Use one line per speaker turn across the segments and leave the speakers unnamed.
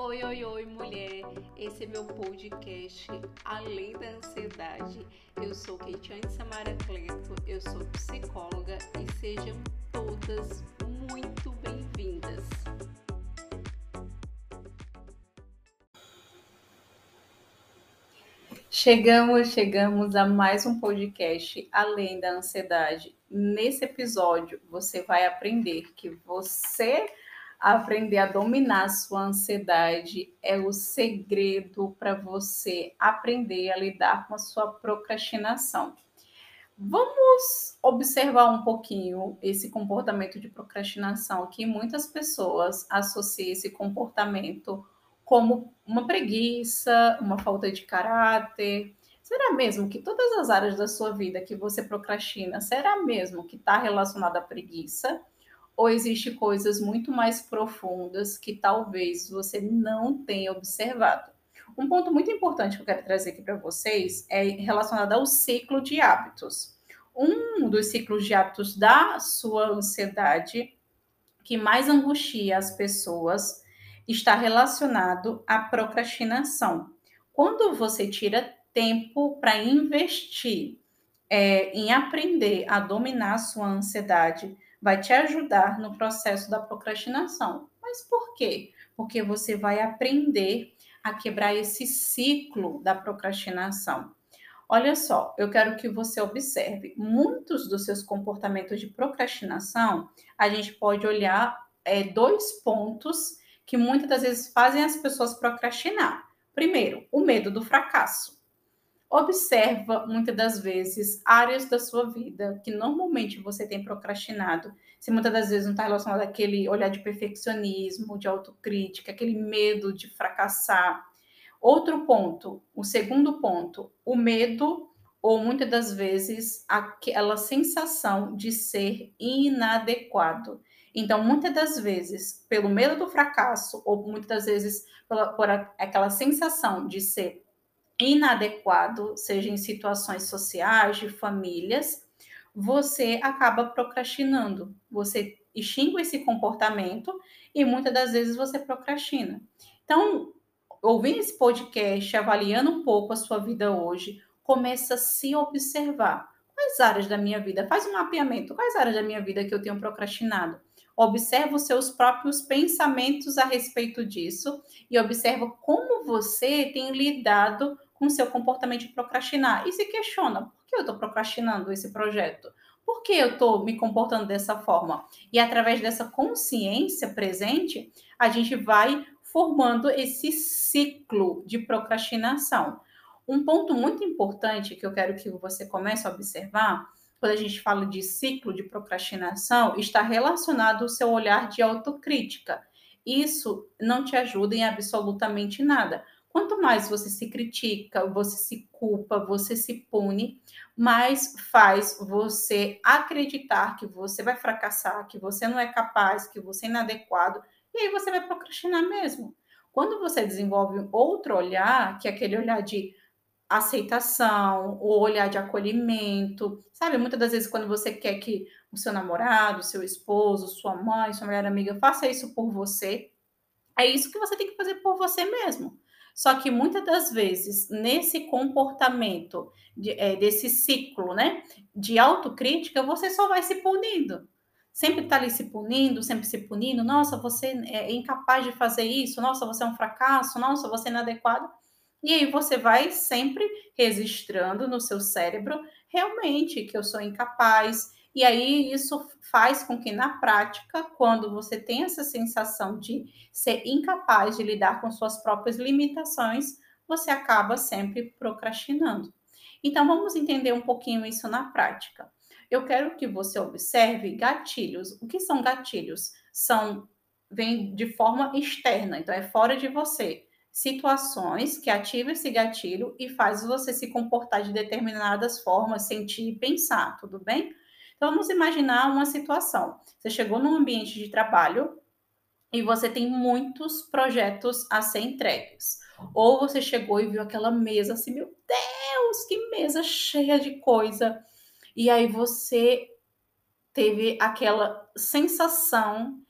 Oi, oi, oi, mulher! Esse é meu podcast Além da Ansiedade. Eu sou Keitiane Samara Cleto, eu sou psicóloga e sejam todas muito bem-vindas. Chegamos, chegamos a mais um podcast Além da Ansiedade. Nesse episódio, você vai aprender que você aprender a dominar a sua ansiedade é o segredo para você aprender a lidar com a sua procrastinação. Vamos observar um pouquinho esse comportamento de procrastinação que muitas pessoas associam esse comportamento como uma preguiça, uma falta de caráter. Será mesmo que todas as áreas da sua vida que você procrastina, será mesmo que está relacionada à preguiça? Ou existe coisas muito mais profundas que talvez você não tenha observado. Um ponto muito importante que eu quero trazer aqui para vocês é relacionado ao ciclo de hábitos. Um dos ciclos de hábitos da sua ansiedade que mais angustia as pessoas está relacionado à procrastinação. Quando você tira tempo para investir é, em aprender a dominar a sua ansiedade, vai te ajudar no processo da procrastinação. Mas por quê? Porque você vai aprender a quebrar esse ciclo da procrastinação. Olha só, eu quero que você observe. Muitos dos seus comportamentos de procrastinação, a gente pode olhar é, dois pontos que muitas das vezes fazem as pessoas procrastinar. Primeiro, o medo do fracasso. Observa muitas das vezes áreas da sua vida que normalmente você tem procrastinado. Se muitas das vezes não está relacionado àquele olhar de perfeccionismo, de autocrítica, aquele medo de fracassar. Outro ponto, o segundo ponto, o medo ou muitas das vezes aquela sensação de ser inadequado. Então, muitas das vezes, pelo medo do fracasso, ou muitas das vezes por, por aquela sensação de ser inadequado, seja em situações sociais, de famílias, você acaba procrastinando. Você extingue esse comportamento e muitas das vezes você procrastina. Então, ouvindo esse podcast, avaliando um pouco a sua vida hoje, começa a se observar. Quais áreas da minha vida? Faz um mapeamento. Quais áreas da minha vida que eu tenho procrastinado? Observa os seus próprios pensamentos a respeito disso e observa como você tem lidado com seu comportamento de procrastinar e se questiona: por que eu estou procrastinando esse projeto? Por que eu estou me comportando dessa forma? E através dessa consciência presente, a gente vai formando esse ciclo de procrastinação. Um ponto muito importante que eu quero que você comece a observar, quando a gente fala de ciclo de procrastinação, está relacionado ao seu olhar de autocrítica. Isso não te ajuda em absolutamente nada Quanto mais você se critica, você se culpa, você se pune, mais faz você acreditar que você vai fracassar, que você não é capaz, que você é inadequado, e aí você vai procrastinar mesmo. Quando você desenvolve outro olhar, que é aquele olhar de aceitação, o olhar de acolhimento, sabe? Muitas das vezes quando você quer que o seu namorado, seu esposo, sua mãe, sua melhor amiga faça isso por você, é isso que você tem que fazer por você mesmo. Só que muitas das vezes, nesse comportamento, de, é, desse ciclo né, de autocrítica, você só vai se punindo. Sempre está ali se punindo, sempre se punindo. Nossa, você é incapaz de fazer isso. Nossa, você é um fracasso. Nossa, você é inadequado. E aí você vai sempre registrando no seu cérebro realmente que eu sou incapaz, e aí isso faz com que na prática, quando você tem essa sensação de ser incapaz de lidar com suas próprias limitações, você acaba sempre procrastinando. Então vamos entender um pouquinho isso na prática. Eu quero que você observe gatilhos. O que são gatilhos? São vem de forma externa, então é fora de você. Situações que ativam esse gatilho e faz você se comportar de determinadas formas, sentir e pensar, tudo bem? Então, vamos imaginar uma situação. Você chegou num ambiente de trabalho e você tem muitos projetos a ser entregues. Ou você chegou e viu aquela mesa assim, meu Deus, que mesa cheia de coisa. E aí você teve aquela sensação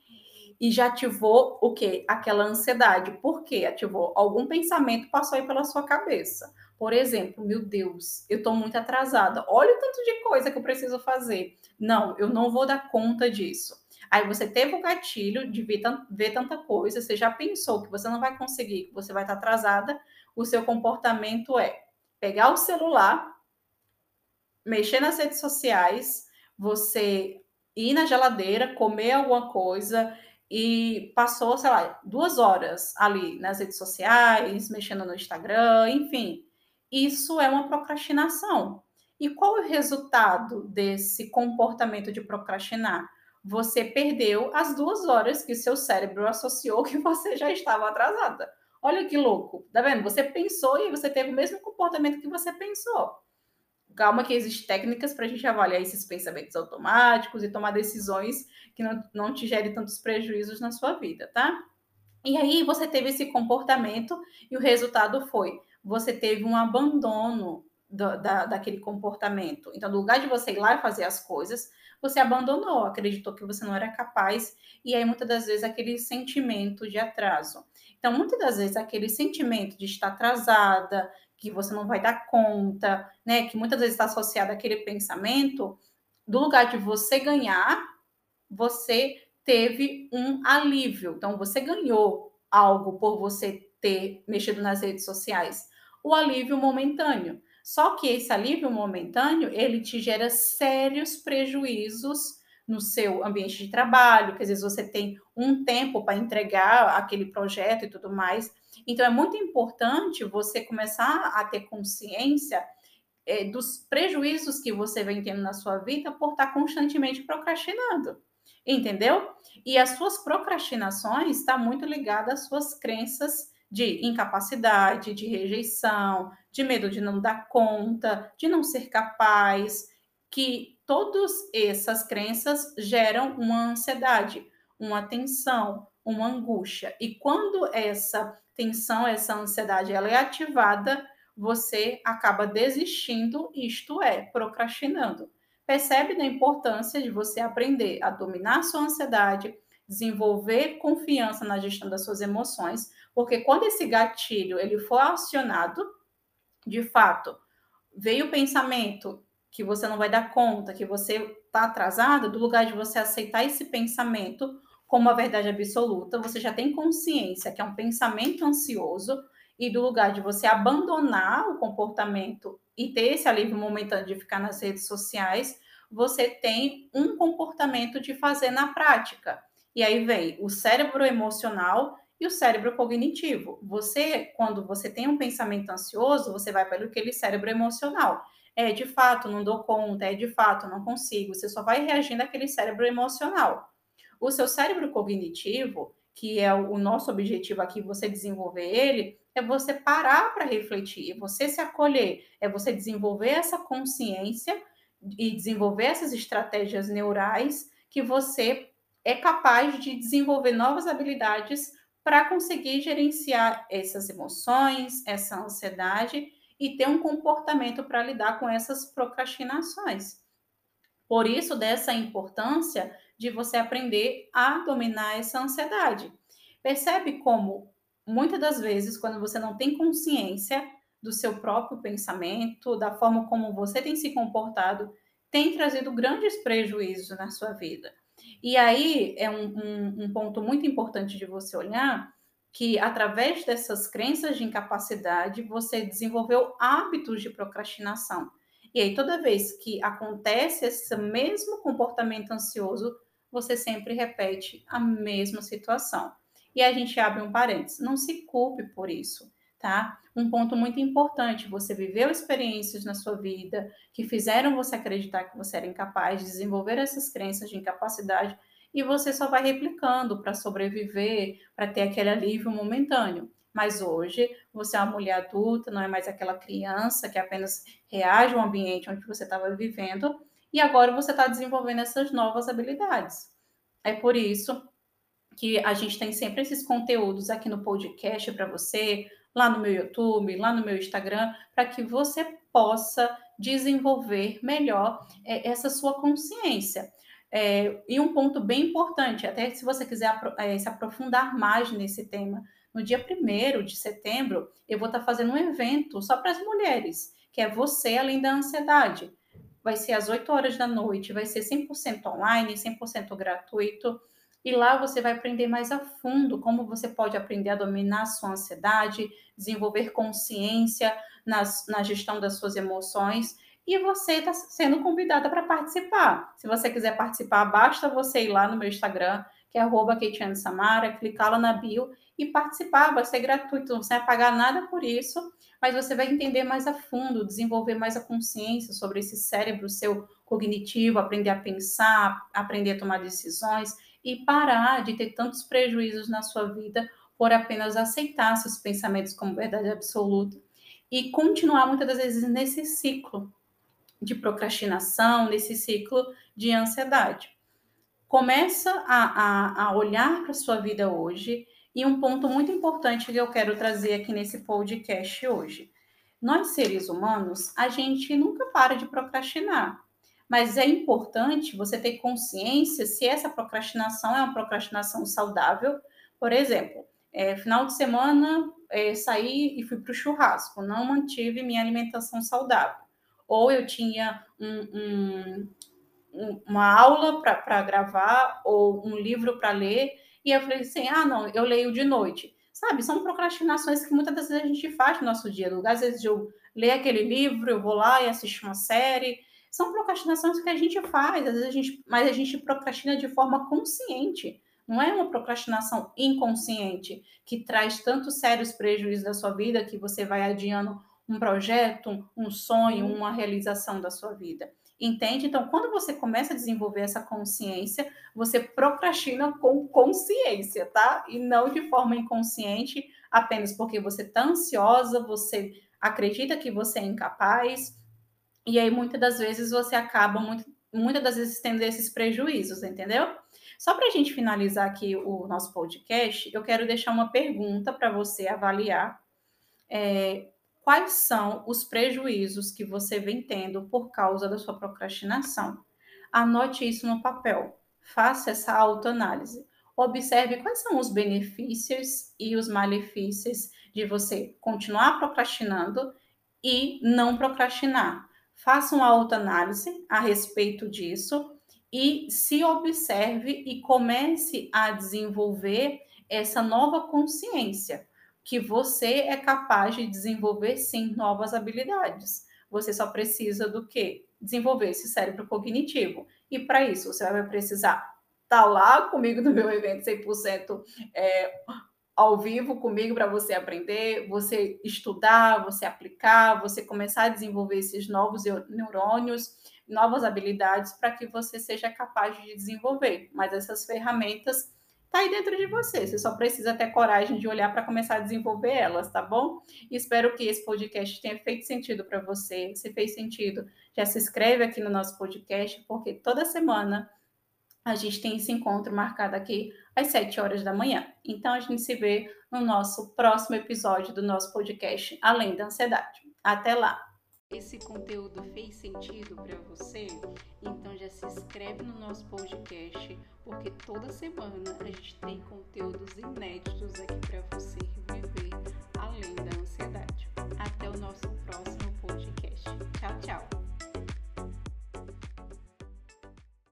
e já ativou o quê? Aquela ansiedade. Por quê? Ativou algum pensamento passou aí pela sua cabeça. Por exemplo, meu Deus, eu estou muito atrasada. Olha o tanto de coisa que eu preciso fazer. Não, eu não vou dar conta disso. Aí você teve o gatilho de ver, ver tanta coisa, você já pensou que você não vai conseguir, que você vai estar atrasada. O seu comportamento é pegar o celular, mexer nas redes sociais, você ir na geladeira, comer alguma coisa e passou, sei lá, duas horas ali nas redes sociais, mexendo no Instagram, enfim. Isso é uma procrastinação. E qual é o resultado desse comportamento de procrastinar? Você perdeu as duas horas que seu cérebro associou que você já estava atrasada. Olha que louco, tá vendo? Você pensou e você teve o mesmo comportamento que você pensou. Calma que existem técnicas para a gente avaliar esses pensamentos automáticos e tomar decisões que não, não te gerem tantos prejuízos na sua vida, tá? E aí você teve esse comportamento e o resultado foi você teve um abandono da, da, daquele comportamento. Então, no lugar de você ir lá e fazer as coisas, você abandonou, acreditou que você não era capaz, e aí muitas das vezes aquele sentimento de atraso. Então, muitas das vezes aquele sentimento de estar atrasada, que você não vai dar conta, né, que muitas vezes está associado àquele pensamento, do lugar de você ganhar, você teve um alívio. Então, você ganhou algo por você ter mexido nas redes sociais. O alívio momentâneo. Só que esse alívio momentâneo, ele te gera sérios prejuízos no seu ambiente de trabalho, que às vezes você tem um tempo para entregar aquele projeto e tudo mais. Então, é muito importante você começar a ter consciência é, dos prejuízos que você vem tendo na sua vida por estar constantemente procrastinando. Entendeu? E as suas procrastinações estão tá muito ligadas às suas crenças de incapacidade, de rejeição, de medo de não dar conta, de não ser capaz, que todas essas crenças geram uma ansiedade, uma tensão, uma angústia. E quando essa tensão, essa ansiedade, ela é ativada, você acaba desistindo, isto é, procrastinando. Percebe da importância de você aprender a dominar a sua ansiedade, desenvolver confiança na gestão das suas emoções, porque quando esse gatilho ele for acionado, de fato, veio o pensamento que você não vai dar conta, que você está atrasado, do lugar de você aceitar esse pensamento como a verdade absoluta, você já tem consciência que é um pensamento ansioso e do lugar de você abandonar o comportamento e ter esse alívio momentâneo de ficar nas redes sociais, você tem um comportamento de fazer na prática. E aí vem o cérebro emocional e o cérebro cognitivo. Você, quando você tem um pensamento ansioso, você vai pelo aquele cérebro emocional. É de fato, não dou conta, é de fato, não consigo. Você só vai reagindo àquele cérebro emocional. O seu cérebro cognitivo, que é o nosso objetivo aqui, você desenvolver ele, é você parar para refletir, é você se acolher, é você desenvolver essa consciência e desenvolver essas estratégias neurais que você é capaz de desenvolver novas habilidades para conseguir gerenciar essas emoções, essa ansiedade e ter um comportamento para lidar com essas procrastinações. Por isso, dessa importância de você aprender a dominar essa ansiedade. Percebe como, muitas das vezes, quando você não tem consciência do seu próprio pensamento, da forma como você tem se comportado, tem trazido grandes prejuízos na sua vida. E aí é um, um, um ponto muito importante de você olhar que através dessas crenças de incapacidade você desenvolveu hábitos de procrastinação. E aí toda vez que acontece esse mesmo comportamento ansioso, você sempre repete a mesma situação. E a gente abre um parênteses, não se culpe por isso tá? Um ponto muito importante, você viveu experiências na sua vida que fizeram você acreditar que você era incapaz de desenvolver essas crenças de incapacidade e você só vai replicando para sobreviver, para ter aquele alívio momentâneo. Mas hoje você é uma mulher adulta, não é mais aquela criança que apenas reage ao ambiente onde você estava vivendo, e agora você está desenvolvendo essas novas habilidades. É por isso que a gente tem sempre esses conteúdos aqui no podcast para você, lá no meu YouTube, lá no meu Instagram, para que você possa desenvolver melhor é, essa sua consciência. É, e um ponto bem importante, até se você quiser é, se aprofundar mais nesse tema, no dia 1 de setembro, eu vou estar fazendo um evento só para as mulheres, que é Você Além da Ansiedade. Vai ser às 8 horas da noite, vai ser 100% online, 100% gratuito. E lá você vai aprender mais a fundo como você pode aprender a dominar a sua ansiedade, desenvolver consciência nas, na gestão das suas emoções. E você está sendo convidada para participar. Se você quiser participar, basta você ir lá no meu Instagram, que é arroba Samara, clicar lá na bio e participar, vai ser gratuito, não vai pagar nada por isso, mas você vai entender mais a fundo, desenvolver mais a consciência sobre esse cérebro seu cognitivo, aprender a pensar, aprender a tomar decisões e parar de ter tantos prejuízos na sua vida por apenas aceitar seus pensamentos como verdade absoluta e continuar muitas das vezes nesse ciclo de procrastinação, nesse ciclo de ansiedade. Começa a, a, a olhar para a sua vida hoje e um ponto muito importante que eu quero trazer aqui nesse podcast hoje. Nós, seres humanos, a gente nunca para de procrastinar, mas é importante você ter consciência se essa procrastinação é uma procrastinação saudável. Por exemplo, é, final de semana é, saí e fui para o churrasco, não mantive minha alimentação saudável ou eu tinha um, um, uma aula para gravar ou um livro para ler, e eu falei assim: ah, não, eu leio de noite. Sabe, são procrastinações que muitas das vezes a gente faz no nosso dia. Às vezes eu leio aquele livro, eu vou lá e assisto uma série. São procrastinações que a gente faz, às vezes a gente, mas a gente procrastina de forma consciente. Não é uma procrastinação inconsciente que traz tantos sérios prejuízos da sua vida que você vai adiando um projeto, um sonho, uhum. uma realização da sua vida. Entende? Então, quando você começa a desenvolver essa consciência, você procrastina com consciência, tá? E não de forma inconsciente, apenas porque você está ansiosa, você acredita que você é incapaz, e aí muitas das vezes você acaba muito, muitas das vezes tendo esses prejuízos, entendeu? Só para a gente finalizar aqui o nosso podcast, eu quero deixar uma pergunta para você avaliar. É, quais são os prejuízos que você vem tendo por causa da sua procrastinação. Anote isso no papel. Faça essa autoanálise. Observe quais são os benefícios e os malefícios de você continuar procrastinando e não procrastinar. Faça uma autoanálise a respeito disso e se observe e comece a desenvolver essa nova consciência que você é capaz de desenvolver sim novas habilidades. Você só precisa do quê? Desenvolver esse cérebro cognitivo. E para isso, você vai precisar estar tá lá comigo no meu evento 100% é, ao vivo comigo para você aprender, você estudar, você aplicar, você começar a desenvolver esses novos neurônios, novas habilidades para que você seja capaz de desenvolver. Mas essas ferramentas tá aí dentro de você. Você só precisa ter coragem de olhar para começar a desenvolver elas, tá bom? espero que esse podcast tenha feito sentido para você. Se fez sentido, já se inscreve aqui no nosso podcast, porque toda semana a gente tem esse encontro marcado aqui às 7 horas da manhã. Então a gente se vê no nosso próximo episódio do nosso podcast Além da Ansiedade. Até lá! esse conteúdo fez sentido para você, então já se inscreve no nosso podcast, porque toda semana a gente tem conteúdos inéditos aqui para você viver